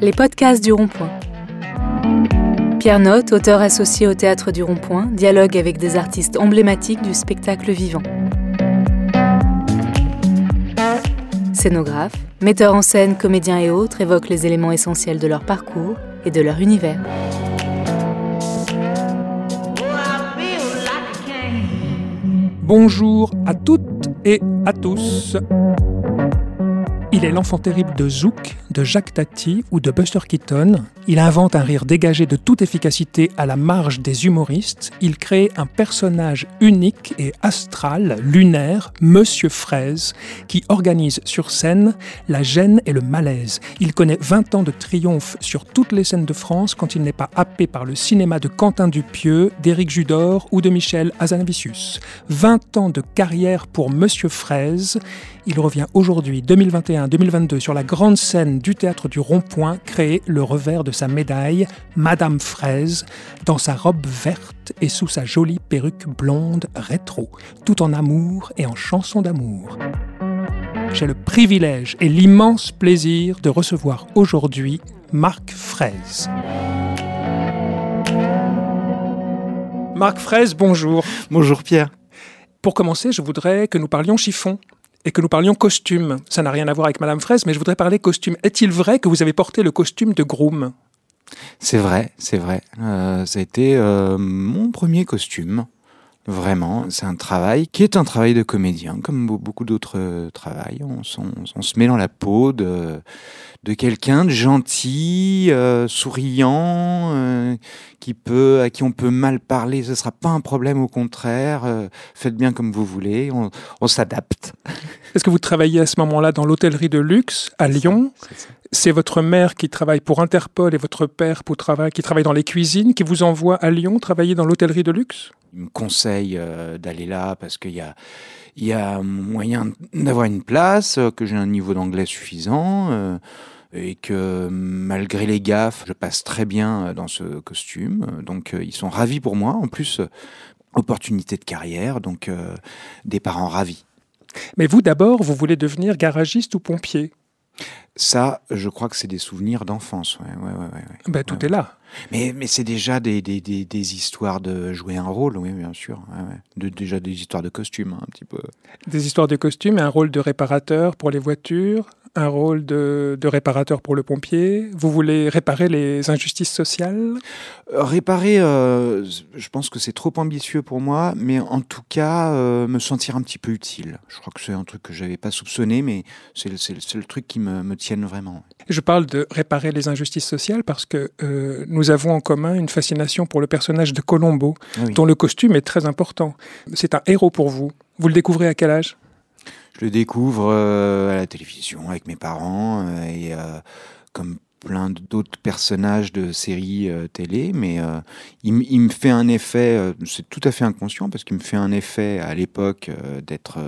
Les podcasts du Rond-Point. Pierre Note, auteur associé au Théâtre du Rond-Point, dialogue avec des artistes emblématiques du spectacle vivant. Scénographe, metteur en scène, comédiens et autres évoquent les éléments essentiels de leur parcours et de leur univers. Bonjour à toutes et à tous. Il est l'enfant terrible de Zouk, de Jacques Tati ou de Buster Keaton. Il invente un rire dégagé de toute efficacité à la marge des humoristes. Il crée un personnage unique et astral, lunaire, Monsieur Fraise, qui organise sur scène la gêne et le malaise. Il connaît 20 ans de triomphe sur toutes les scènes de France quand il n'est pas happé par le cinéma de Quentin Dupieux, d'Éric Judor ou de Michel Azanavicius. 20 ans de carrière pour Monsieur Fraise. Il revient aujourd'hui, 2021-2022, sur la grande scène du théâtre du Rond-Point, créer le revers de sa médaille, Madame Fraise, dans sa robe verte et sous sa jolie perruque blonde rétro, tout en amour et en chanson d'amour. J'ai le privilège et l'immense plaisir de recevoir aujourd'hui Marc Fraise. Marc Fraise, bonjour. Bonjour Pierre. Pour commencer, je voudrais que nous parlions chiffon et que nous parlions costume. Ça n'a rien à voir avec Madame Fraise, mais je voudrais parler costume. Est-il vrai que vous avez porté le costume de groom? C'est vrai, c'est vrai. Euh, ça a été euh, mon premier costume. Vraiment, c'est un travail qui est un travail de comédien, comme beaucoup d'autres euh, travails. On, se met dans la peau de, de quelqu'un de gentil, euh, souriant, euh, qui peut, à qui on peut mal parler. Ce ne sera pas un problème, au contraire. faites bien comme vous voulez, on, s'adapte. Est-ce que vous travaillez à ce moment-là dans l'hôtellerie de luxe à Lyon? C'est votre mère qui travaille pour Interpol et votre père pour travail, qui travaille dans les cuisines, qui vous envoie à Lyon travailler dans l'hôtellerie de luxe? Il me conseille euh, d'aller là parce qu'il y a, il y a moyen d'avoir une place, euh, que j'ai un niveau d'anglais suffisant. Euh, et que malgré les gaffes, je passe très bien dans ce costume. Donc ils sont ravis pour moi. En plus, opportunité de carrière, donc des parents ravis. Mais vous d'abord, vous voulez devenir garagiste ou pompier? Ça, je crois que c'est des souvenirs d'enfance. Ouais, ouais, ouais, ben, tout est là. Mais, mais c'est déjà des, des, des, des, histoires de jouer un rôle, oui, bien sûr. De, déjà des histoires de costumes, hein, un petit peu. Des histoires de costumes, un rôle de réparateur pour les voitures, un rôle de, réparateur pour le pompier Vous voulez réparer les injustices sociales? Euh, Réparer, euh, je pense que c'est trop ambitieux pour moi, mais en tout cas, euh, me sentir un petit peu utile. Je crois que c'est un truc que je n'avais pas soupçonné, mais c'est le, truc qui me, me tienne vraiment. Je parle de réparer les injustices sociales parce que nous avons en commun une fascination pour le personnage de Colombo, ah dont le costume est très important. C'est un héros pour vous. Vous le découvrez à quel âge? Je le découvre euh, à la télévision avec mes parents euh, et euh, comme plein d'autres personnages de séries télé, mais il, me fait un effet, c'est tout à fait inconscient parce qu'il me fait un effet à l'époque d'être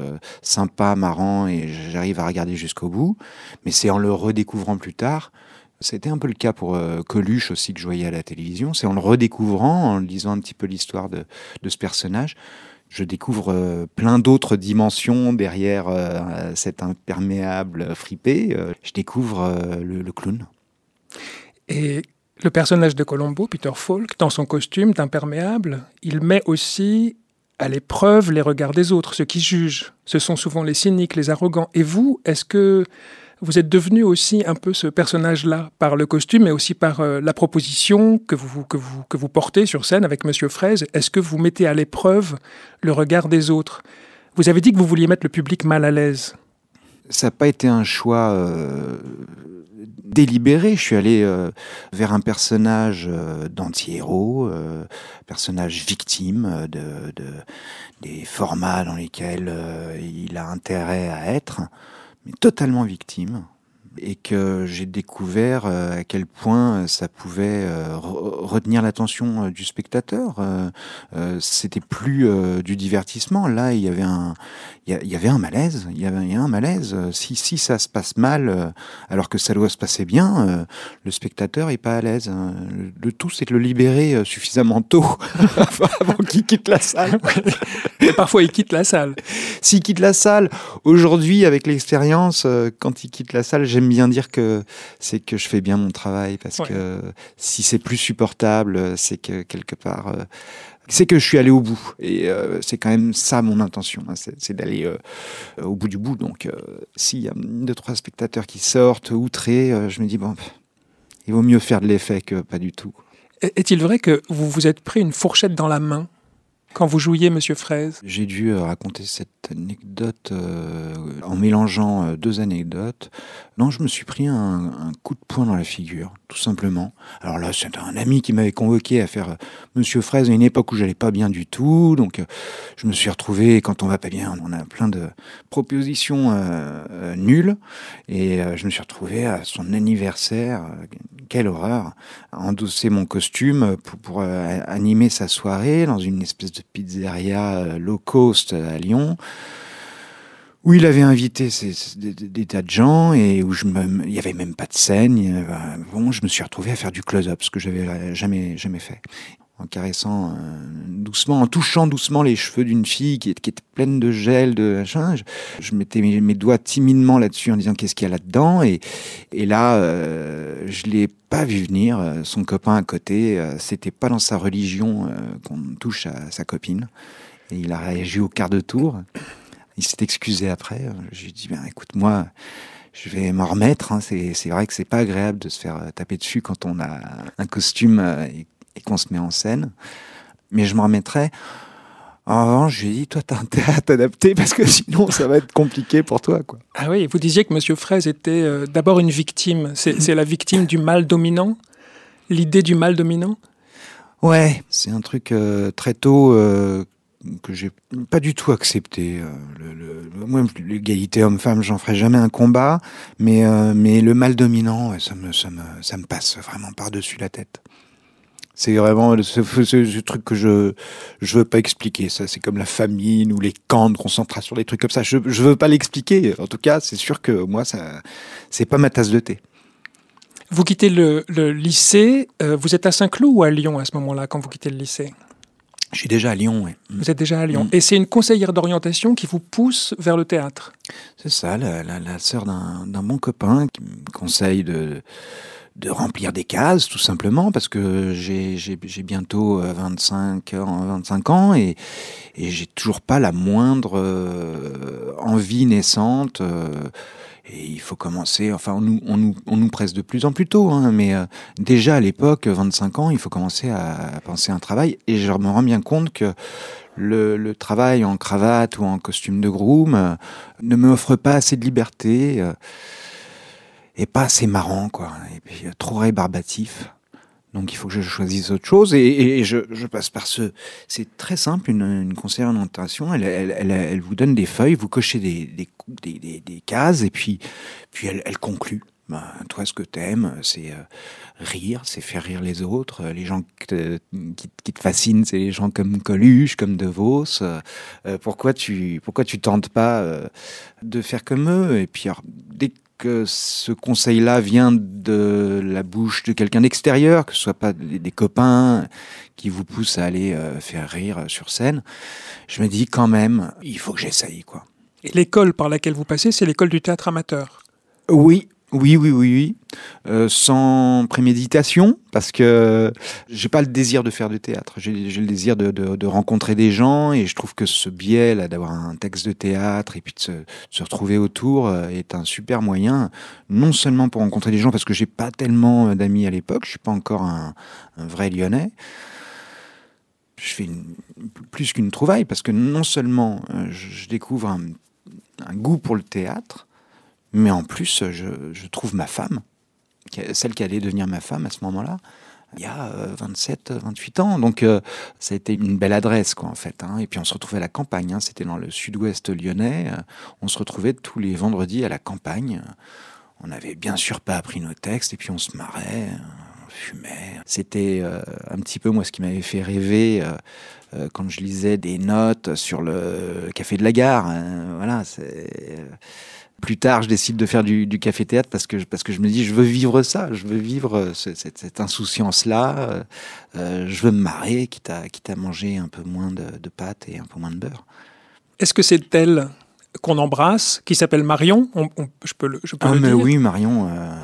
sympa, marrant et j'arrive à regarder jusqu'au bout, mais c'est en le redécouvrant plus tard. C'était un peu le cas pour Coluche aussi que je voyais à la télévision. C'est en le redécouvrant, en lisant un petit peu l'histoire de, de ce personnage, je découvre euh, plein d'autres dimensions derrière euh, cet imperméable fripé. Euh, je découvre le, clown. Et le personnage de Colombo, Peter Falk, dans son costume d'imperméable, il met aussi à l'épreuve les regards des autres, ceux qui jugent. Ce sont souvent les cyniques, les arrogants. Et vous, est-ce que vous êtes devenu aussi un peu ce personnage-là par le costume, mais aussi par euh, la proposition que vous, que, vous, que vous portez sur scène avec Monsieur Fraise. Est-ce que vous mettez à l'épreuve le regard des autres? Vous avez dit que vous vouliez mettre le public mal à l'aise. Ça n'a pas été un choix euh, délibéré. Je suis allé euh, vers un personnage d'anti-héros, personnage victime de, des formats dans lesquels il a intérêt à être mais totalement victime et que j'ai découvert euh, à quel point ça pouvait euh, retenir l'attention euh, du spectateur. C'était plus du divertissement. Là, il y avait un, il y avait un malaise. Il y avait un malaise. Si, si ça se passe mal, alors que ça doit se passer bien, le spectateur est pas à l'aise. Le tout, c'est de le libérer suffisamment tôt avant qu'il quitte la salle. Et parfois, il quitte la salle. S'il quitte la salle, aujourd'hui, avec l'expérience, euh, quand il quitte la salle, j'aime bien dire que c'est que je fais bien mon travail, parce que si c'est plus supportable, c'est que quelque part, euh, c'est que je suis allé au bout. Et euh, c'est quand même ça mon intention, hein, c'est d'aller au bout du bout. Donc, s'il y a deux, trois spectateurs qui sortent outrés, je me dis, bon, il vaut mieux faire de l'effet que pas du tout. Est-il vrai que vous vous êtes pris une fourchette dans la main quand vous jouiez Monsieur Fraise J'ai dû euh, raconter cette anecdote euh, en mélangeant euh, deux anecdotes. Non, je me suis pris un, coup de poing dans la figure, tout simplement. Alors là, c'est un ami qui m'avait convoqué à faire Monsieur Fraise à une époque où j'allais pas bien du tout. Donc, je me suis retrouvé, quand on va pas bien, on a plein de propositions nulles. Et je me suis retrouvé à son anniversaire, quelle horreur, à endosser mon costume pour, pour animer sa soirée dans une espèce de pizzeria euh, low cost à Lyon où il avait invité des, tas de gens et où je il y avait même pas de scène. bon, je me suis retrouvé à faire du close-up, ce que j'avais jamais jamais fait en caressant euh, doucement, en touchant doucement les cheveux d'une fille qui, était pleine de gel, de machin. Je, mettais mes, doigts timidement là-dessus en disant qu'est-ce qu'il y a là-dedans? Et, et là, euh, je l'ai pas vu venir. Son copain à côté, euh, c'était pas dans sa religion euh, qu'on touche à sa copine. Et il a réagi au quart de tour. Il s'est excusé après. Je lui ai dit, ben, écoute, moi, je vais m'en remettre. Hein. C'est vrai que c'est pas agréable de se faire taper dessus quand on a un costume et qu'on se met en scène. Mais je me remettrai. En revanche, je lui ai dit, toi, t'as intérêt à t'adapter parce que sinon, ça va être compliqué pour toi. Quoi. Ah oui, vous disiez que Monsieur Fraise était euh, d'abord une victime. C'est la victime du mal dominant? L'idée du mal dominant? Ouais, c'est un truc euh, très tôt euh, que j'ai pas du tout accepté. le, moi, l'égalité homme-femme, j'en ferai jamais un combat, mais, mais le mal dominant, ça, me, ça, me, ça me passe vraiment par-dessus la tête. C'est vraiment ce, truc que je je veux pas expliquer. Ça, c'est comme la famine ou les camps de concentration, des trucs comme ça. Je je veux pas l'expliquer. En tout cas, c'est sûr que moi, ça c'est pas ma tasse de thé. Vous quittez le, lycée. Euh, vous êtes à Saint-Cloud ou à Lyon à ce moment-là quand vous quittez le lycée? Je suis déjà à Lyon, oui. Vous êtes déjà à Lyon. Mm. Et c'est une conseillère d'orientation qui vous pousse vers le théâtre? C'est ça, la, la, la sœur d'un bon copain qui me conseille de de remplir des cases, tout simplement, parce que j'ai bientôt 25 euh, ans, 25 ans et, et j'ai toujours pas la moindre euh, envie naissante. Euh, et il faut commencer, enfin, on nous, on nous, on nous presse de plus en plus tôt, hein, mais déjà à l'époque, 25 ans, il faut commencer à, penser à un travail. Et je me rends bien compte que le, le travail en cravate ou en costume de groom ne me offre pas assez de liberté et pas assez marrant, quoi. Et puis euh, trop rébarbatif. Donc il faut que je choisisse autre chose et, je, passe par ce. C'est très simple, une, une d'orientation. Elle, elle, elle, vous donne des feuilles, vous cochez des, des, des, des cases et puis, puis elle, conclut. Ben, toi, ce que t'aimes, c'est euh, rire, c'est faire rire les autres. Les gens qui te, qui, te fascinent, c'est les gens comme Coluche, comme De Vos. Euh, pourquoi tu pourquoi tu tentes pas de faire comme eux? Et puis dès que ce conseil-là vient de la bouche de quelqu'un d'extérieur, que ce soit pas des, copains qui vous poussent à aller euh, faire rire sur scène, je me dis quand même, il faut que j'essaye, quoi. Et l'école par laquelle vous passez, c'est l'école du théâtre amateur? Oui, oui, oui, oui, oui. Euh, sans préméditation, parce que j'ai pas le désir de faire du théâtre. J'ai le désir de, rencontrer des gens, et je trouve que ce biais là d'avoir un texte de théâtre et puis de se, retrouver autour euh, est un super moyen, non seulement pour rencontrer des gens, parce que j'ai pas tellement d'amis à l'époque, je suis pas encore un, vrai Lyonnais. Je fais plus qu'une trouvaille, parce que non seulement euh, je, découvre un goût pour le théâtre, mais en plus, je, trouve ma femme, celle qui allait devenir ma femme à ce moment-là, il y a 27, euh, 28 ans. Donc, euh, ça a été une belle adresse, quoi, en fait. Hein. Et puis, on se retrouvait à la campagne. Hein. C'était dans le sud-ouest lyonnais. Euh, on se retrouvait tous les vendredis à la campagne. On n'avait bien sûr pas appris nos textes. Et puis, on se marrait, on fumait. C'était un petit peu, moi, ce qui m'avait fait rêver quand je lisais des notes sur le café de la gare. Hein. Voilà, Plus tard, je décide de faire du, café-théâtre parce que, parce que je me dis, je veux vivre ça, je veux vivre cette, insouciance-là, je veux me marrer, quitte à, quitte à manger un peu moins de, de pâtes et un peu moins de beurre. Est-ce que c'est elle qu'on embrasse, qui s'appelle Marion? je peux le, je peux ah, mais oui, Marion, euh,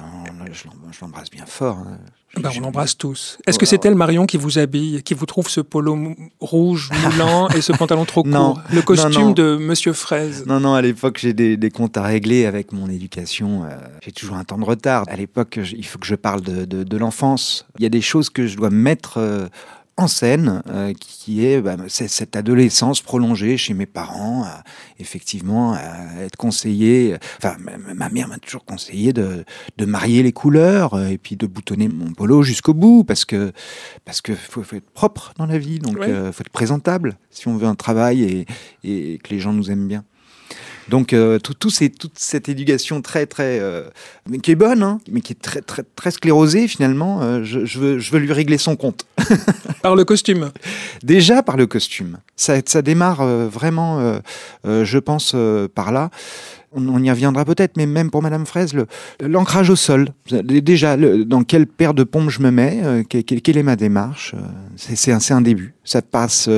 je l'embrasse bien fort. Hein. Ben, on l'embrasse tous. Est-ce que c'est elle, Marion, qui vous habille, qui vous trouve ce polo rouge moulant et ce pantalon trop court? Le costume de Monsieur Fraise Non, non, à l'époque, j'ai des, comptes à régler avec mon éducation. Euh, j'ai toujours un temps de retard. À l'époque, il faut que je parle de, de, l'enfance. Il y a des choses que je dois mettre euh, en scène, euh, qui est bah, cette adolescence prolongée chez mes parents, effectivement, à être conseillé. Enfin, ma mère m'a toujours conseillé de, de, marier les couleurs euh, et puis de boutonner mon polo jusqu'au bout, parce que parce que faut, faut, être propre dans la vie, donc il euh, faut être présentable si on veut un travail et, et que les gens nous aiment bien. Donc euh, tout, toute cette éducation très très euh, mais qui est bonne, hein, mais qui est très très très sclérosée finalement. Euh, je, veux, je veux lui régler son compte. par le costume. Déjà par le costume. Ça, ça démarre vraiment, je pense, par là. On, y reviendra peut-être, mais même pour Madame Fraise, l'ancrage au sol. Déjà, dans quelle paire de pompes je me mets, quelle, est ma démarche C'est un, un, début. Ça passe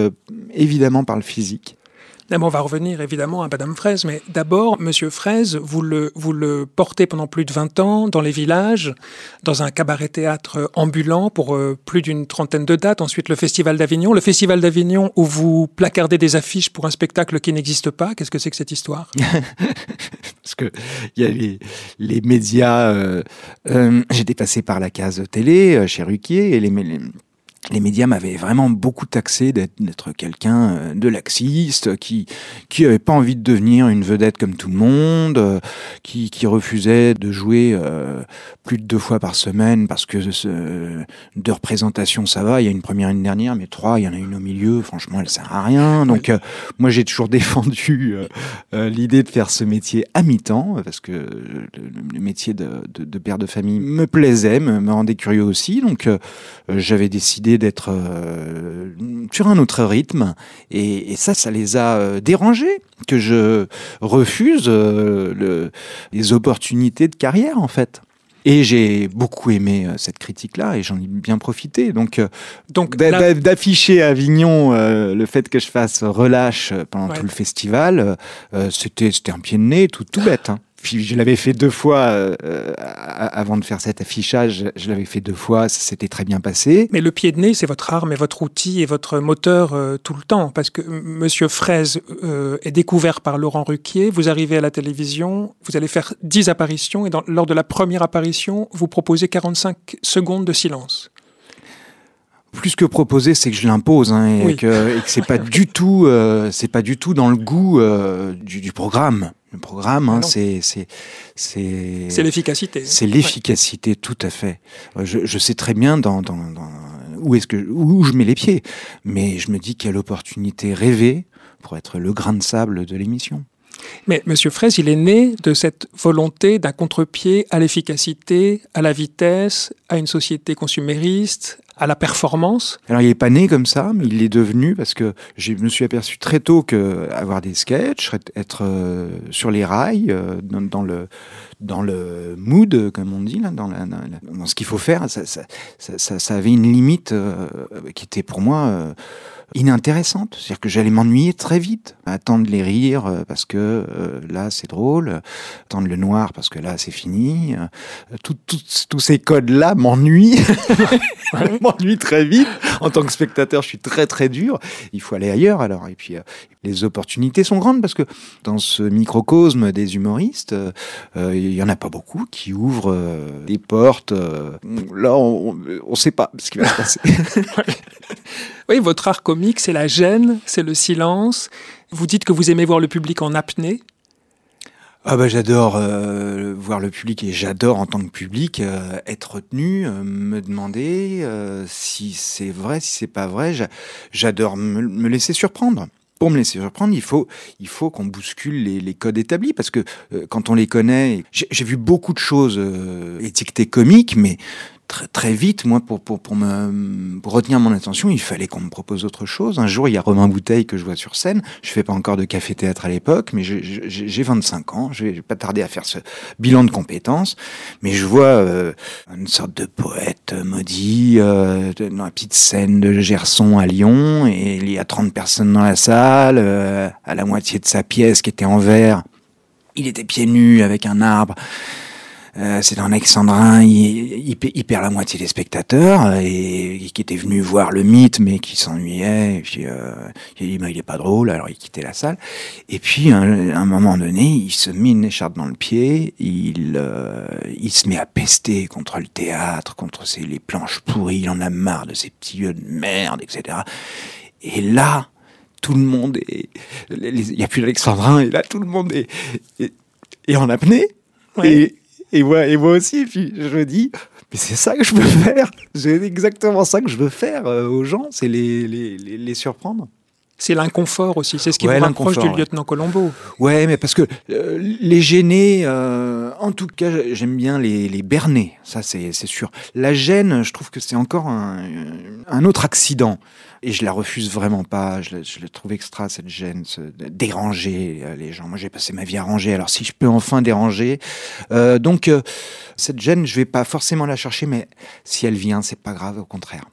évidemment par le physique on va revenir évidemment à Madame Fraise, mais d'abord, Monsieur Fraise, vous le, portez pendant plus de 20 ans dans les villages, dans un cabaret-théâtre ambulant pour euh, plus d'une trentaine de dates. Ensuite, le Festival d'Avignon. Le Festival d'Avignon où vous placardez des affiches pour un spectacle qui n'existe pas. Qu'est-ce que c'est que cette histoire? Parce que il y a les, les médias. Euh, euh, J'étais passé par la case télé chez Ruquier et les, les les médias m'avaient vraiment beaucoup taxé d'être quelqu'un euh, de laxiste, qui qui avait pas envie de devenir une vedette comme tout le monde, euh, qui, qui refusait de jouer euh, plus de deux fois par semaine parce que ce, de représentation ça va, il y a une première et une dernière, mais trois, il y en a une au milieu, franchement elle sert à rien. Donc moi j'ai toujours défendu l'idée de faire ce métier à mi-temps parce que le, métier de, de, de, père de famille me plaisait, me, me rendait curieux aussi, donc j'avais décidé d'être euh, sur un autre rythme. Et, ça, ça les a euh, dérangés que je refuse euh, le, les opportunités de carrière, en fait. Et j'ai beaucoup aimé cette critique-là et j'en ai bien profité. Donc, donc d'afficher à Avignon le fait que je fasse relâche pendant tout le festival, c'était un pied de nez tout, tout bête. Hein je l'avais fait deux fois euh, euh, avant de faire cet affichage. Je l'avais fait deux fois, ça s'était très bien passé. Mais le pied de nez, c'est votre arme et votre outil et votre moteur euh, tout le temps. Parce que Monsieur Fraise est découvert par Laurent Ruquier. Vous arrivez à la télévision, vous allez faire 10 apparitions et lors de la première apparition, vous proposez 45 secondes de silence plus que proposer, c'est que je l'impose hein, et, que, et, que, c'est pas du tout, c'est pas du tout dans le goût du, du, programme. Le programme, hein, c'est l'efficacité. C'est l'efficacité, tout à fait. Je, je, sais très bien dans, dans, dans où est-ce que où je mets les pieds, mais je me dis quelle opportunité rêvée pour être le grain de sable de l'émission. Mais Monsieur Fraisse, il est né de cette volonté d'un contre-pied à l'efficacité, à la vitesse, à une société consumériste, à la performance. Alors il n'est pas né comme ça, mais il est devenu parce que je me suis aperçu très tôt que avoir des sketchs, être euh, sur les rails, euh, dans, le dans le mood, comme on dit, dans, dans ce qu'il faut faire, ça, ça, ça, ça, avait une limite euh, qui était pour moi inintéressante. C'est-à-dire que j'allais m'ennuyer très vite, attendre les rires euh, parce que euh, là c'est drôle, attendre le noir parce que là c'est fini. Euh, tous ces codes-là m'ennuient, m'ennuient très vite. En tant que spectateur, je suis très très dur. Il faut aller ailleurs alors. Et puis les opportunités sont grandes parce que dans ce microcosme des humoristes, il y en a pas beaucoup qui ouvrent des portes. là, on ne sait pas ce qui va se passer. Oui, votre art comique, c'est la gêne, c'est le silence. Vous dites que vous aimez voir le public en apnée. Ah bah j'adore euh, voir le public et j'adore en tant que public euh, être retenu, euh, me demander si c'est vrai, si c'est pas vrai. J'adore me, laisser surprendre. Pour me laisser surprendre, il faut, il faut qu'on bouscule les, les, codes établis parce que quand on les connaît, j'ai vu beaucoup de choses étiquetées comiques, mais très, très vite, moi, pour, pour, pour, me, pour retenir mon attention, il fallait qu'on me propose autre chose. Un jour, il y a Romain Bouteille que je vois sur scène. Je fais pas encore de café-théâtre à l'époque, mais j'ai 25 ans. Je vais pas tarder à faire ce bilan de compétences. Mais je vois euh, une sorte de poète maudit euh, dans la petite scène de Gerson à Lyon. Et il y a 30 personnes dans la salle, euh, à la moitié de sa pièce qui était en verre. Il était pieds nus avec un arbre. Euh, c'est un Alexandrin, il, il, perd la moitié des spectateurs euh, et, qui était venu voir le mythe mais qui s'ennuyait. Et puis euh, il dit bah, il est pas drôle, alors il quittait la salle. Et puis à un, moment donné, il se met une écharpe dans le pied, il il se met à pester contre le théâtre, contre ses, les planches pourries. Il en a marre de ces petits lieux de merde, etc. Et là, tout le monde est, il n'y a plus d'Alexandrin et là tout le monde est, est, en apnée. Et, et moi, aussi, puis je me dis, mais c'est ça que je veux faire. C'est exactement ça que je veux faire euh, aux gens, c'est les, les, surprendre. C'est l'inconfort aussi, c'est ce qui vous rapproche du lieutenant Colombo. Ouais, mais parce que euh, les gêner, euh, en tout cas, j'aime bien les, les berner, ça c'est sûr. La gêne, je trouve que c'est encore un, un autre accident et je la refuse vraiment pas. Je, je le trouve extra cette gêne, ce, déranger euh, les gens. Moi, j'ai passé ma vie à ranger. Alors, si je peux enfin déranger, euh, donc euh, cette gêne, je vais pas forcément la chercher, mais si elle vient, c'est pas grave, au contraire.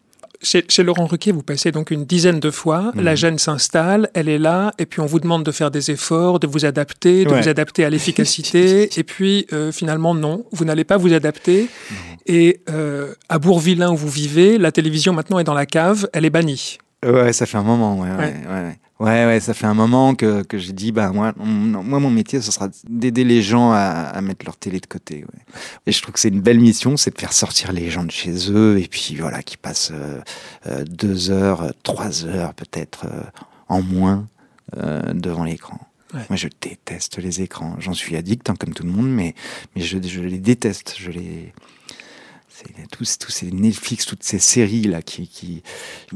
Chez, Laurent Ruquier, vous passez donc une dizaine de fois, la mhm. gêne s'installe, elle est là, et puis on vous demande de faire des efforts, de vous adapter, de vous adapter à l'efficacité, et puis finalement non, vous n'allez pas vous adapter. Et à Bourvillain où vous vivez, la télévision maintenant est dans la cave, elle est bannie. Ouais, ça fait un moment, ouais, ouais. ouais, ouais. ouais ça fait un moment que, que j'ai dit, bah, moi, moi, mon métier, ce sera d'aider les gens à, à, mettre leur télé de côté. Ouais. Et je trouve que c'est une belle mission, c'est de faire sortir les gens de chez eux, et puis voilà, qui passent euh, euh, deux heures, trois heures peut-être euh, en moins devant l'écran. Moi, je déteste les écrans. J'en suis addict, hein, comme tout le monde, mais, mais je, je les déteste. Je les tous, tous ces Netflix, toutes ces séries là, qui, qui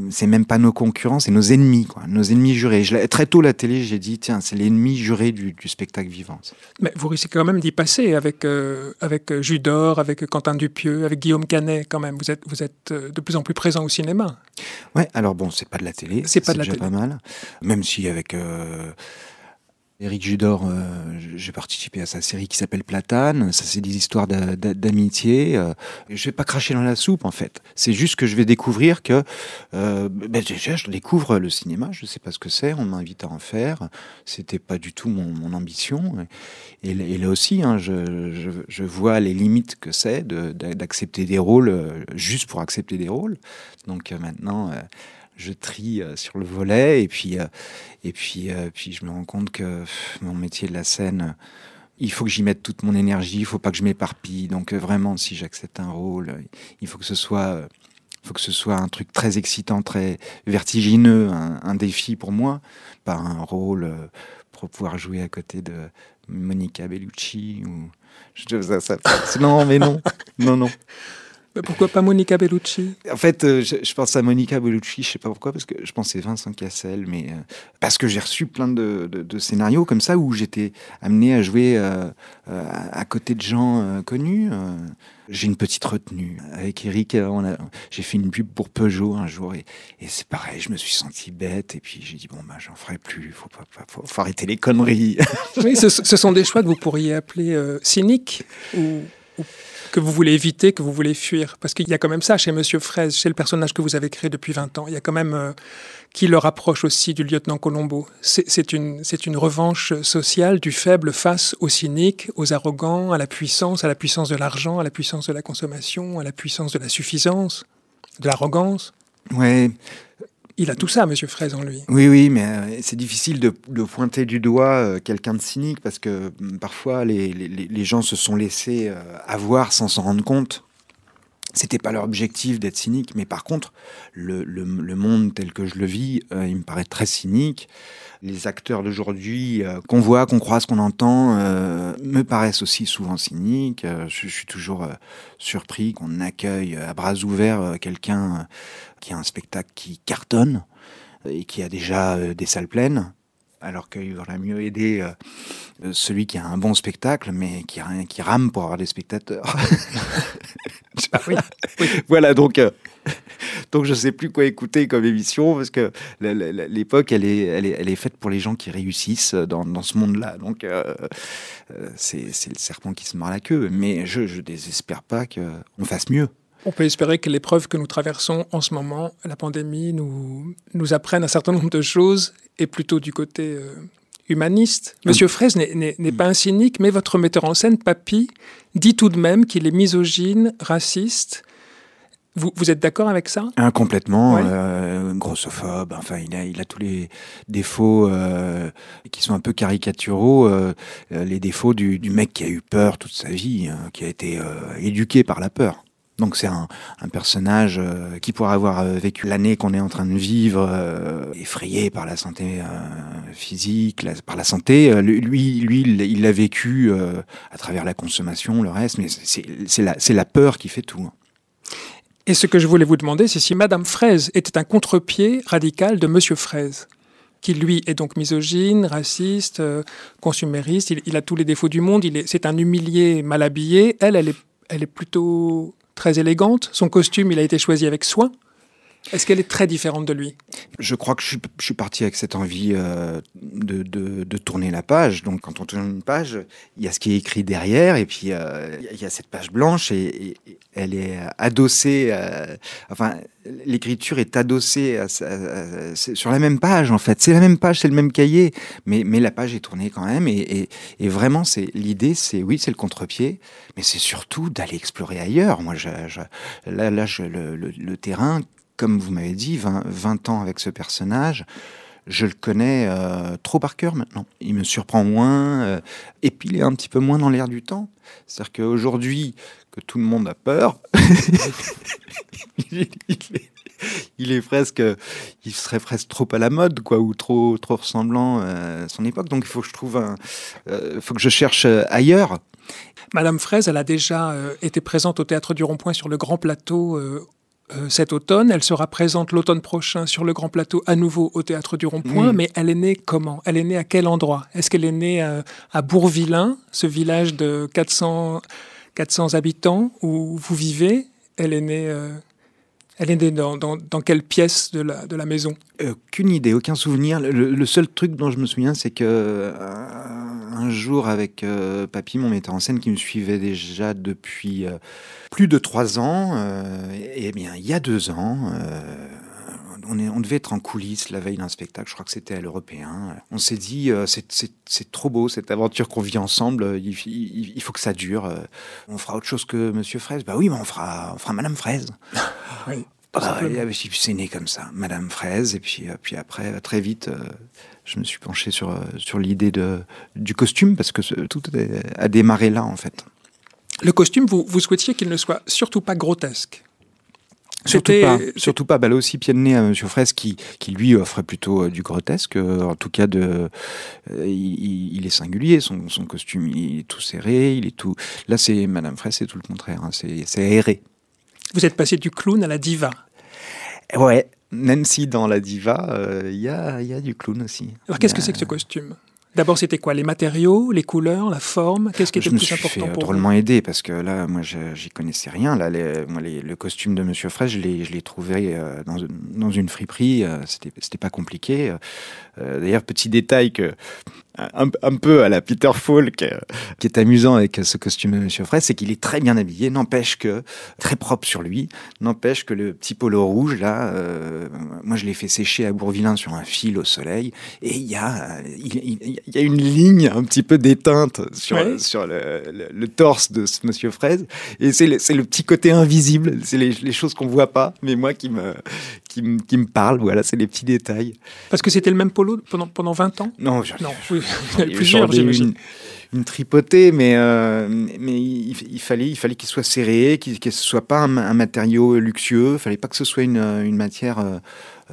c'est même pas nos concurrents, c'est nos ennemis, quoi, nos ennemis jurés. Je, très tôt la télé, j'ai dit tiens, c'est l'ennemi juré du, du, spectacle vivant. Mais vous risquez quand même d'y passer avec euh, avec euh, Judor, avec Quentin Dupieux, avec Guillaume Canet quand même. Vous êtes vous êtes euh, de plus en plus présent au cinéma. Ouais, alors bon, c'est pas de la télé, c'est pas de la télé, pas mal. Même si avec Éric Judor, euh, j'ai participé à sa série qui s'appelle Platane. Ça, c'est des histoires d'amitié. Euh, je vais pas cracher dans la soupe, en fait. C'est juste que je vais découvrir que euh, ben, déjà, je découvre le cinéma. Je sais pas ce que c'est. On m'invite à en faire. C'était pas du tout mon, ambition. Et, là aussi, hein, je, vois les limites que c'est d'accepter des rôles euh, juste pour accepter des rôles. Donc maintenant je trie euh, sur le volet et puis euh, et puis euh, puis je me rends compte que mon métier de la scène il faut que j'y mette toute mon énergie, il faut pas que je m'éparpille. Donc vraiment, si j'accepte un rôle, il faut que ce soit, faut que ce soit un truc très excitant, très vertigineux, un, défi pour moi, pas un rôle pour pouvoir jouer à côté de Monica Bellucci ou ça, ça, non, mais non, non, non pourquoi pas Monica Bellucci? En fait, euh, je, pense à Monica Bellucci, je sais pas pourquoi, parce que je pensais Vincent Cassel, mais euh, parce que j'ai reçu plein de, scénarios comme ça où j'étais amené à jouer euh, à côté de gens connus. j'ai une petite retenue. Avec Eric, j'ai fait une pub pour Peugeot un jour et, c'est pareil, je me suis senti bête et puis j'ai dit bon bah j'en ferai plus, faut pas, faut, arrêter les conneries. oui, ce, sont des choix que vous pourriez appeler cyniques ou que vous voulez éviter, que vous voulez fuir? Parce qu'il y a quand même ça chez Monsieur Fraise, chez le personnage que vous avez créé depuis 20 ans. Il y a quand même euh, qui le rapproche aussi du lieutenant Colombo. C'est une, une revanche sociale du faible face aux cyniques, aux arrogants, à la puissance, à la puissance de l'argent, à la puissance de la consommation, à la puissance de la suffisance, de l'arrogance. Ouais, il a tout ça, Monsieur Fraise, en lui. Oui, oui, mais euh, c'est difficile de, pointer du doigt euh, quelqu'un de cynique parce que mm, parfois les, gens se sont laissés euh, avoir sans s'en rendre compte. C'était pas leur objectif d'être cynique, mais par contre, le, le, monde tel que je le vis, il me paraît très cynique les acteurs d'aujourd'hui euh, qu'on voit, qu'on croise, qu'on entend, euh, me paraissent aussi souvent cyniques. Euh, je, suis toujours surpris qu'on accueille à bras ouverts quelqu'un qui a un spectacle qui cartonne et qui a déjà des salles pleines alors qu'il vaudrait mieux aider celui qui a un bon spectacle, mais qui, qui rame pour avoir des spectateurs. voilà, donc, donc je ne sais plus quoi écouter comme émission parce que l'époque, elle est, elle, est, elle est faite pour les gens qui réussissent dans, dans ce monde-là. Donc, c'est le serpent qui se mord la queue. Mais je ne désespère pas qu'on fasse mieux. On peut espérer que l'épreuve que nous traversons en ce moment, la pandémie, nous, nous apprenne un certain nombre de choses, et plutôt du côté euh, humaniste. Monsieur mm. Fraise n'est pas un cynique, mais votre metteur en scène, Papy, dit tout de même qu'il est misogyne, raciste. Vous, vous êtes d'accord avec ça? Ah, Complètement. Euh, grossophobe. Enfin, il a, il a tous les défauts euh, qui sont un peu caricaturaux. les défauts du, du, mec qui a eu peur toute sa vie, hein, qui a été éduqué par la peur. Donc c'est un, personnage euh, qui pourrait avoir euh, vécu l'année qu'on est en train de vivre, euh, effrayé par la santé physique, par la santé. Lui, lui, il l'a vécu à travers la consommation, le reste, mais c'est la, peur qui fait tout. Et ce que je voulais vous demander, c'est si Madame Fraise était un contre-pied radical de Monsieur Fraise qui lui est donc misogyne, raciste, consumériste, il, a tous les défauts du monde, c'est un humilié mal habillé, elle, elle est plutôt très élégante. Son costume, il a été choisi avec soin. Est-ce qu'elle est très différente de lui? Je crois que je suis, parti avec cette envie euh, de, tourner la page. Donc, quand on tourne une page, il y a ce qui est écrit derrière, et puis euh, il y a cette page blanche, et, elle est adossée. Euh, enfin, l'écriture est adossée sur la même page, en fait. C'est la même page, c'est le même cahier, mais, mais la page est tournée quand même. Et, vraiment, c'est l'idée, c'est oui, c'est le contre-pied, mais c'est surtout d'aller explorer ailleurs. Moi, là, le terrain comme vous m'avez dit, 20, ans avec ce personnage, je le connais euh, trop par cœur maintenant. Il me surprend moins, euh, et puis il est un petit peu moins dans l'air du temps. C'est-à-dire qu'aujourd'hui, que tout le monde a peur, il, est, presque, il serait presque trop à la mode, quoi, ou trop, trop ressemblant à son époque. Donc il faut que je trouve un, euh, faut que je cherche ailleurs. Madame Fraise, elle a déjà été présente au Théâtre du Rond-Point sur le grand plateau euh, cet automne. Elle sera présente l'automne prochain sur le grand plateau à nouveau au Théâtre du Rond-Point. Mais elle est née comment? Elle est née à quel endroit? Est-ce qu'elle est née à, à, Bourvillain, ce village de 400, 400 habitants où vous vivez? Elle est née... Euh, elle est dans, dans, quelle pièce de la, de la maison? Aucune idée, aucun souvenir. Le, seul truc dont je me souviens, c'est que euh, un jour avec euh, Papy, mon metteur en scène, qui me suivait déjà depuis euh, plus de trois ans, et, eh bien il y a deux ans, on, est, on, devait être en coulisses la veille d'un spectacle, je crois que c'était à l'Européen. On s'est dit, c'est trop beau cette aventure qu'on vit ensemble, il, il, faut que ça dure. On fera autre chose que Monsieur Fraise? Bah oui, mais on fera, on fera Madame Fraise. oui. Bah, c'est né comme ça, Madame Fraise, et puis, euh, puis après, très vite, euh, je me suis penché sur, euh, sur l'idée du costume, parce que tout a démarré là, en fait. Le costume, vous, vous souhaitiez qu'il ne soit surtout pas grotesque? Surtout pas, surtout pas. Bah, là aussi, pied de nez à M. Fraise qui, qui lui offrait plutôt du grotesque. en tout cas, de, il, est singulier. Son, son, costume, il est tout serré, il est tout. Là, c'est Madame Fraise, c'est tout le contraire. Hein, c'est aéré. Vous êtes passé du clown à la diva. Ouais, même si dans la diva, euh, il y, a, y, a, du clown aussi. Alors qu'est-ce que c'est que ce costume? D'abord, c'était quoi Les matériaux, les couleurs, la forme? Qu'est-ce qui était le plus important fait pour drôlement aidé parce que là, moi, j'y connaissais rien. Là, moi, le costume de Monsieur Fraisse, je l'ai trouvé euh, dans, dans, une friperie. Euh, C'était pas compliqué. Euh, d'ailleurs, petit détail que un, peu à la Peter Falk, qui est amusant avec ce costume de Monsieur Fraisse, c'est qu'il est très bien habillé, n'empêche que très propre sur lui, n'empêche que le petit polo rouge là, euh, moi je l'ai fait sécher à Bourvillain sur un fil au soleil, et il y a il, y a une ligne un petit peu d'éteinte sur sur le, torse de ce Monsieur Fraise, et c'est le, le, petit côté invisible, c'est les, les, choses qu'on voit pas, mais moi qui me qui me, qui me parle, voilà, c'est les petits détails. Parce que c'était le même polo pendant pendant 20 ans? Non, non, oui. plusieurs, j'imagine. Une, tripotée, mais, euh, mais il, fallait il fallait qu'il soit serré, qu'il ne soit pas un, matériau luxueux, il fallait pas que ce soit une, une matière. Euh,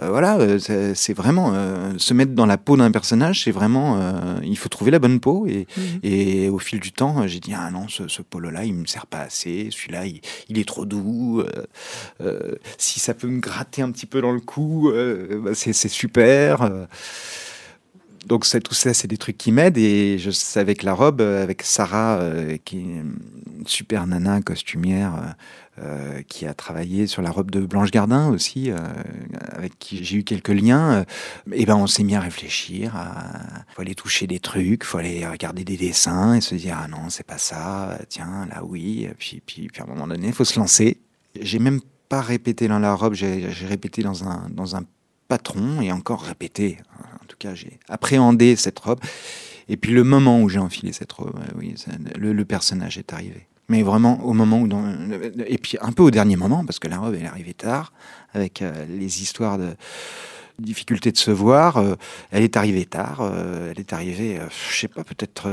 euh, voilà, c'est vraiment se mettre dans la peau d'un personnage, c'est vraiment. il faut trouver la bonne peau. Et, mhm. et au fil du temps, j'ai dit ah non, ce, ce polo-là, il me sert pas assez. Celui-là, il, est trop doux. si ça peut me gratter un petit peu dans le cou, bah, c'est super Donc tout ça, c'est des trucs qui m'aident et je sais avec la robe, euh, avec Sarah, euh, qui est une super nana costumière. Euh, qui a travaillé sur la robe de Blanche Gardin aussi, avec qui j'ai eu quelques liens. et ben on s'est mis à réfléchir. Il faut aller toucher des trucs, faut aller regarder des dessins et se dire ah non c'est pas ça, tiens là oui. Puis puis, puis à un moment donné il faut se lancer. J'ai même pas répété dans la robe, j'ai répété dans un dans un patron et encore répété. En tout cas j'ai appréhendé cette robe. Et puis le moment où j'ai enfilé cette robe, oui, le, le personnage est arrivé mais vraiment au moment où, dans, et puis un peu au dernier moment, parce que la robe est arrivée tard, avec euh, les histoires de difficulté de se voir, euh, elle est arrivée tard, euh, elle est arrivée, je sais pas, peut-être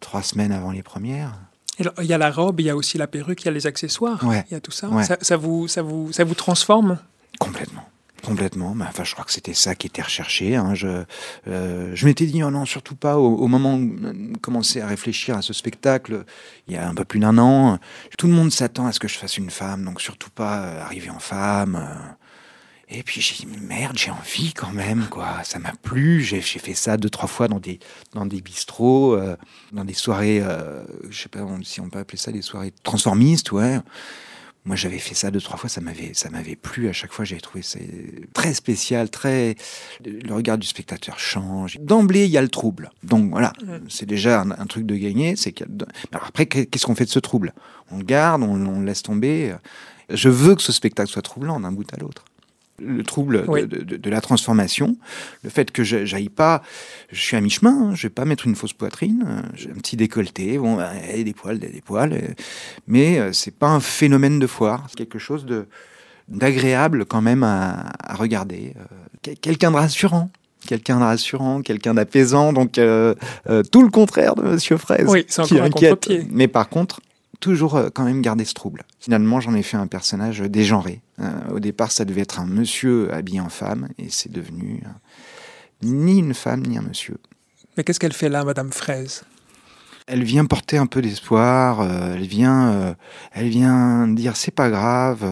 trois semaines avant les premières. Il y a la robe, il y a aussi la perruque, il y a les accessoires, ouais. il y a tout ça. ça. ça. vous, ça, vous, ça vous transforme? Complètement. Complètement. Mais enfin, je crois que c'était ça qui était recherché. Hein. Je, euh, je m'étais dit, oh non, surtout pas au, moment où on commençait à réfléchir à ce spectacle, il y a un peu plus d'un an. Tout le monde s'attend à ce que je fasse une femme, donc surtout pas euh, arriver en femme. Euh. Et puis j'ai dit, merde, j'ai envie quand même, quoi. Ça m'a plu. J'ai fait ça deux, trois fois dans des, dans des bistrots, dans des soirées, je sais pas si on peut appeler ça des soirées transformistes, ouais. Moi, j'avais fait ça deux, trois fois, ça m'avait, ça m'avait plu. À chaque fois, j'avais trouvé ça très spécial, très. Le regard du spectateur change. D'emblée, il y a le trouble. Donc voilà, c'est déjà un, truc de gagner. C'est après, qu'est-ce qu'on fait de ce trouble? On le garde, on, on le laisse tomber. Je veux que ce spectacle soit troublant d'un bout à l'autre le trouble de, la transformation, le fait que j'aille pas, je suis à mi-chemin, hein, je vais pas mettre une fausse poitrine, euh, j'ai un petit décolleté, bon, bah, des poils, des, poils, euh, mais euh, c'est pas un phénomène de foire, c'est quelque chose de d'agréable quand même à, regarder, quelqu'un de rassurant. Quelqu'un de rassurant, quelqu'un d'apaisant, donc tout le contraire de Monsieur Fraise. Oui, c'est encore un contre-pied. Mais par contre, toujours euh, quand même garder ce trouble. Finalement, j'en ai fait un personnage dégenré. Euh, au départ, ça devait être un monsieur habillé en femme, et c'est devenu euh, ni une femme ni un monsieur. Mais qu'est-ce qu'elle fait là, Madame Fraise? Elle vient porter un peu d'espoir, elle vient, elle vient dire c'est pas grave,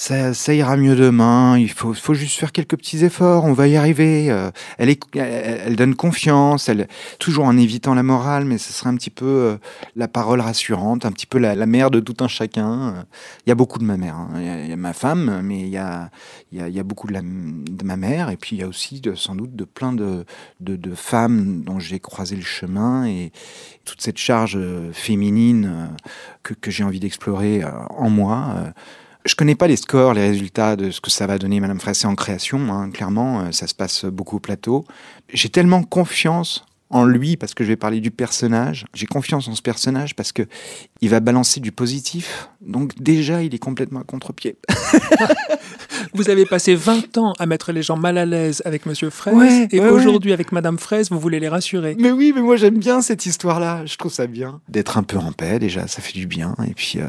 ça, ira mieux demain, il faut, juste faire quelques petits efforts, on va y arriver. Euh, elle, donne confiance, toujours en évitant la morale, mais ce serait un petit peu euh, la parole rassurante, un petit peu la, mère de tout un chacun. Il y a beaucoup de ma mère, hein. il, y a, ma femme, mais il y a, beaucoup de, ma mère, et puis il y a aussi sans doute de plein de, femmes dont j'ai croisé le chemin, et toute cette charge euh, féminine que j'ai envie d'explorer en moi je connais pas les scores, les résultats de ce que ça va donner Madame Fraissé en création. Hein, clairement, euh, ça se passe beaucoup au plateau. J'ai tellement confiance en lui parce que je vais parler du personnage. J'ai confiance en ce personnage parce que il va balancer du positif. Donc déjà, il est complètement à contre-pied. vous avez passé 20 ans à mettre les gens mal à l'aise avec Monsieur Fraise et aujourd'hui avec Madame Fraise, vous voulez les rassurer. Mais oui, mais moi j'aime bien cette histoire-là. Je trouve ça bien d'être un peu en paix déjà, ça fait du bien. Et puis, euh,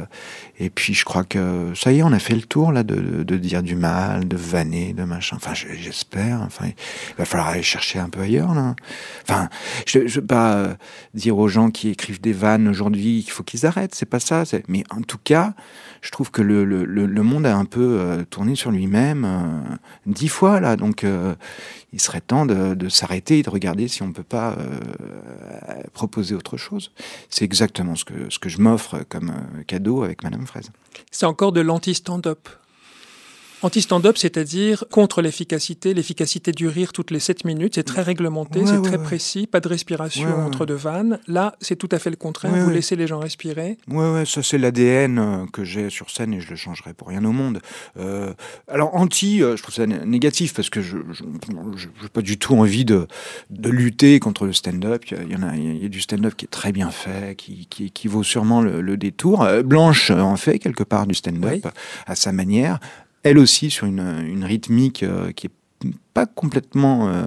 et puis je crois que ça y est, on a fait le tour là de, de dire du mal, de vanner, de machin. Enfin, j'espère. Enfin, il va falloir aller chercher un peu ailleurs là. Enfin, je ne veux pas euh, dire aux gens qui écrivent des vannes aujourd'hui qu'il faut qu'ils arrêtent, c'est pas ça. Mais en tout cas, je trouve que le, monde a un peu euh, tourné sur lui-même euh, dix fois là, donc il serait temps de, de s'arrêter et de regarder si on ne peut pas proposer autre chose. C'est exactement ce que, ce que je m'offre comme cadeau avec Madame Fraise. C'est encore de l'anti-stand-up Anti-stand-up, c'est-à-dire contre l'efficacité, l'efficacité du rire toutes les 7 minutes, c'est très réglementé, c'est très précis, pas de respiration entre deux vannes. Là, c'est tout à fait le contraire, vous laissez les gens respirer. Ouais, ouais, ça c'est l'ADN euh, que j'ai sur scène et je le changerai pour rien au monde. Euh, alors, anti, euh, je trouve ça négatif parce que je n'ai pas du tout envie de, de lutter contre le stand-up. Il y, en a, il y a du stand-up qui est très bien fait, qui, qui, qui vaut sûrement le, le détour. Blanche en fait quelque part du stand-up à sa manière elle aussi sur une, une rythmique euh, qui est pas complètement euh,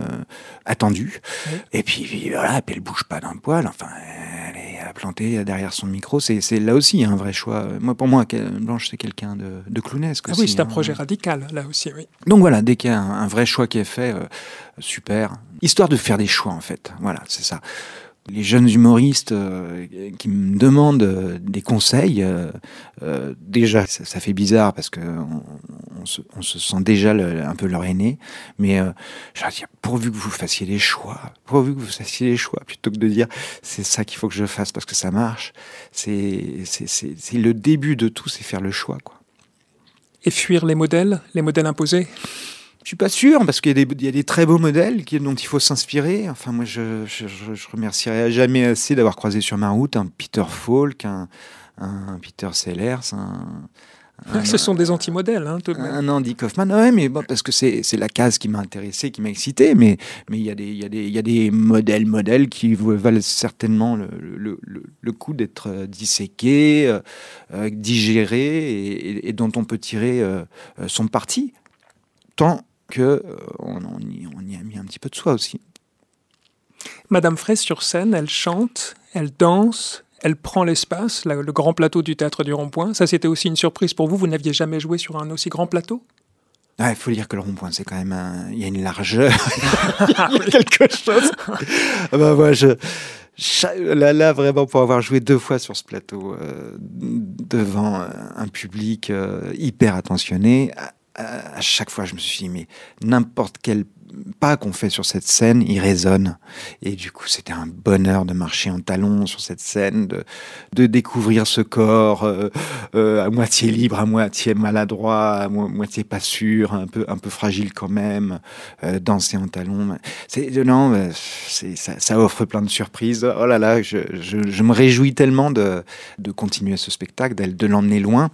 attendue. Et puis voilà, elle bouge pas d'un poil. Enfin, elle est plantée derrière son micro. C'est là aussi un vrai choix. Moi, pour moi, Blanche, c'est quelqu'un de, de clownesque. Ah oui, c'est un hein. projet radical, là aussi, oui. Donc voilà, dès qu'il y a un, vrai choix qui est fait, euh, super. Histoire de faire des choix, en fait. Voilà, c'est ça les jeunes humoristes euh, qui me demandent euh, des conseils, euh, déjà ça, fait bizarre parce que on, se, sent déjà un peu leur aîné. Mais euh, pourvu que vous fassiez les choix, pourvu que vous fassiez les choix, plutôt que de dire c'est ça qu'il faut que je fasse parce que ça marche. C'est le début de tout, c'est faire le choix. Quoi. Et fuir les modèles, les modèles imposés? Je suis pas sûr parce qu'il y, a des très beaux modèles qui, dont il faut s'inspirer. Enfin, moi, je, je, je, remercierai jamais assez d'avoir croisé sur ma route un Peter Falk, un, un Peter Sellers, un, ce sont des anti-modèles, hein, Un Andy Kaufman, ouais, mais bon, parce que c'est la case qui m'a intéressé, qui m'a excité, mais il y, a des, y, a des, y a des modèles, modèles qui valent certainement le, le, le, coup d'être euh, disséqués, euh, euh, digérés, et, dont on peut tirer son parti, tant qu'on on, y, on y a mis un petit peu de soi aussi. Madame Fraisse sur scène, elle chante, elle danse, elle prend l'espace, le grand plateau du théâtre du Rond-Point. Ça, c'était aussi une surprise pour vous. Vous n'aviez jamais joué sur un aussi grand plateau? Il faut dire que le rond-point, c'est quand même Il y a une largeur, il y a quelque chose. Ah bah, moi, je... Là, là, vraiment, pour avoir joué deux fois sur ce plateau, euh, devant euh, un public euh, hyper attentionné, à, chaque fois, je me suis dit, mais n'importe quel pas qu'on fait sur cette scène, il résonne. Et du coup, c'était un bonheur de marcher en talons sur cette scène, de, découvrir ce corps euh, euh, à moitié libre, à moitié maladroit, à moitié pas sûr, un peu, un peu fragile quand même, euh, danser en talons. C'est, non, ça, ça, offre plein de surprises. Oh là là, je, me réjouis tellement de continuer ce spectacle, de l'emmener loin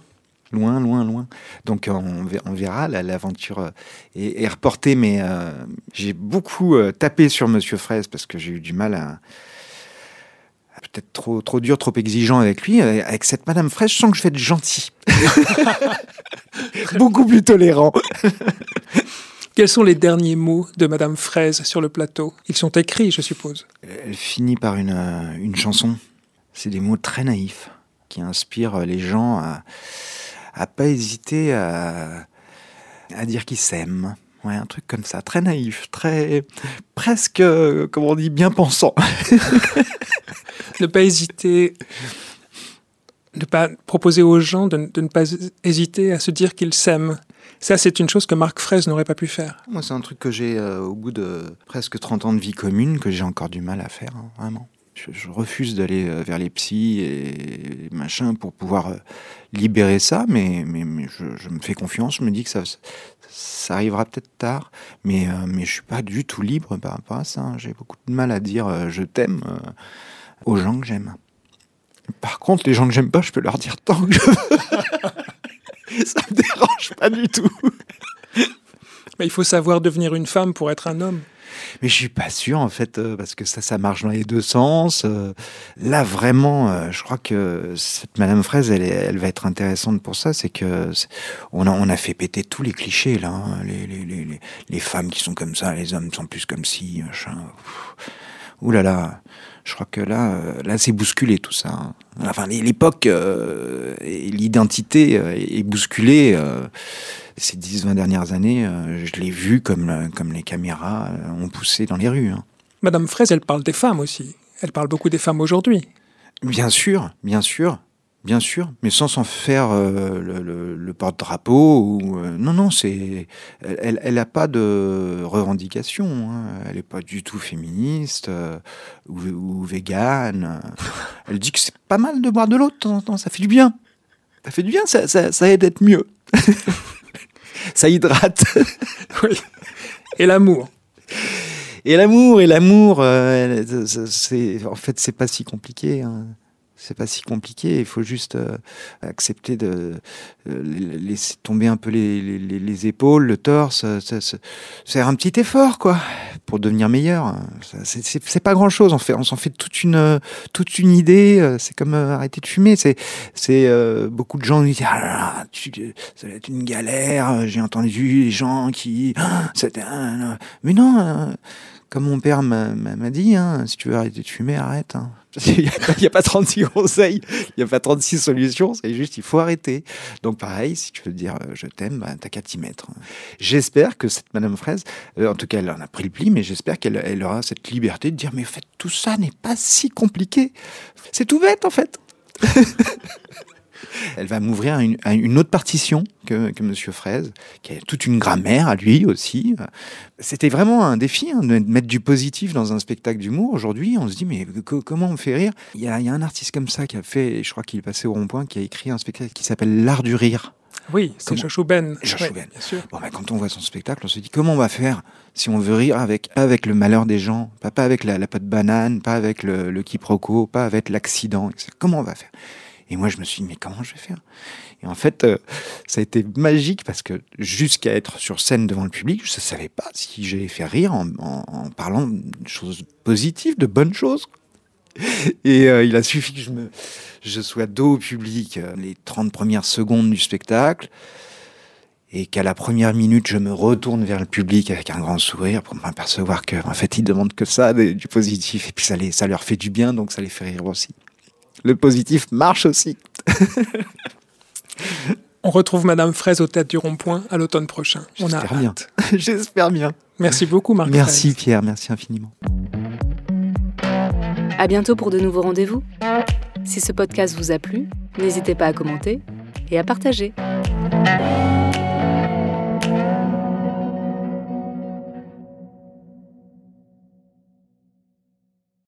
loin, loin, loin. Donc on, verra, l'aventure euh, est, reportée, mais euh, j'ai beaucoup euh, tapé sur Monsieur Fraise parce que j'ai eu du mal à, peut-être trop, trop dur, trop exigeant avec lui. Avec cette Madame Fraise, je sens que je vais être gentil. beaucoup plus tolérant. Quels sont les derniers mots de Madame Fraise sur le plateau? Ils sont écrits, je suppose. Elle finit par une, une chanson. C'est des mots très naïfs qui inspirent les gens à, à pas hésiter à, à dire qu'ils s'aiment. Ouais, un truc comme ça, très naïf, très presque, comme on dit, bien pensant. ne pas hésiter, ne pas proposer aux gens de, de ne pas hésiter à se dire qu'ils s'aiment. Ça, c'est une chose que Marc Fraise n'aurait pas pu faire. Moi, c'est un truc que j'ai, euh, au bout de presque 30 ans de vie commune, que j'ai encore du mal à faire, hein, vraiment je, refuse d'aller euh, vers les psys et machin pour pouvoir euh, libérer ça, mais, mais, je, me fais confiance, je me dis que ça, ça arrivera peut-être tard, mais, euh, mais je suis pas du tout libre par rapport à ça. Hein. J'ai beaucoup de mal à dire je t'aime aux gens que j'aime. Par contre, les gens que j'aime pas, je peux leur dire tant que je veux. ça me dérange pas du tout. Mais il faut savoir devenir une femme pour être un homme. Mais je suis pas sûr en fait euh, parce que ça, ça marche dans les deux sens. Euh. là vraiment, euh, je crois que cette Madame Fraise, elle, elle va être intéressante pour ça. C'est que on a, on a fait péter tous les clichés là. Hein. Les, les, les, les, femmes qui sont comme ça, les hommes sont plus comme si. Machin. Ouh là là. Je crois que là, là, c'est bousculé tout ça. Hein. Enfin, l'époque et l'identité est bousculée ces 10-20 dernières années, euh, je l'ai vu comme, euh, comme les caméras euh, ont poussé dans les rues. Hein. Madame Fraise, elle parle des femmes aussi. Elle parle beaucoup des femmes aujourd'hui. Bien sûr, bien sûr, bien sûr, mais sans s'en faire le, porte-drapeau. Ou, non, non, c'est, elle n'a pas de revendication. Hein. Elle n'est pas du tout féministe ou, ou végane. Elle dit que c'est pas mal de boire de l'eau de temps en temps, ça fait du bien. Ça fait du bien, ça, ça, ça aide à être mieux. ça hydrate. oui. Et l'amour. Et l'amour, et l'amour, euh, c'est en fait c'est pas si compliqué. Hein c'est pas si compliqué. Il faut juste euh, accepter de euh, laisser tomber un peu les, les, les épaules, le torse, euh, faire un petit effort, quoi, pour devenir meilleur. C'est pas grand chose. On on s'en fait toute une, toute une idée. C'est comme arrêter de fumer. C'est, beaucoup de gens nous disent, ah ça va être une galère. J'ai entendu les gens qui, ah, mais non comme mon père m'a dit, hein, si tu veux arrêter de fumer, arrête. Hein. Il n'y a, pas 36 conseils, il n'y a pas 36 solutions, c'est juste il faut arrêter. Donc pareil, si tu veux dire euh, je t'aime, bah, t'as qu'à t'y mettre. J'espère que cette Madame Fraise, euh, en tout cas elle en a pris le pli, mais j'espère qu'elle elle aura cette liberté de dire mais en fait tout ça n'est pas si compliqué. C'est tout bête en fait. elle va m'ouvrir une, une, autre partition que, que Monsieur Fraise, qui a toute une grammaire à lui aussi. C'était vraiment un défi hein, de mettre du positif dans un spectacle d'humour. Aujourd'hui, on se dit, mais comment on fait rire? Il y, a, il y, a, un artiste comme ça qui a fait, je crois qu'il est passé au rond-point, qui a écrit un spectacle qui s'appelle L'art du rire. Oui, c'est Joshua Ben. Ben. bien sûr. Bon, ben, quand on voit son spectacle, on se dit comment on va faire si on veut rire avec, avec le malheur des gens, pas, pas avec la, la de banane, pas avec le, le quiproquo, pas avec l'accident. Comment on va faire? Et moi, je me suis dit, mais comment je vais faire? Et en fait, euh, ça a été magique parce que jusqu'à être sur scène devant le public, je ne savais pas si j'allais faire rire en, parlant de choses positives, de bonnes choses. Et euh, il a suffi que je, me, je sois dos au public euh, les 30 premières secondes du spectacle et qu'à la première minute, je me retourne vers le public avec un grand sourire pour m'apercevoir qu'en en fait, ils demandent que ça, du positif, et puis ça, les, ça leur fait du bien, donc ça les fait rire aussi. Le positif marche aussi. On retrouve Madame Fraise au tête du rond-point à l'automne prochain. J'espère bien. J'espère bien. Merci beaucoup, Marc. Merci, Pierre. Merci infiniment. À bientôt pour de nouveaux rendez-vous. Si ce podcast vous a plu, n'hésitez pas à commenter et à partager.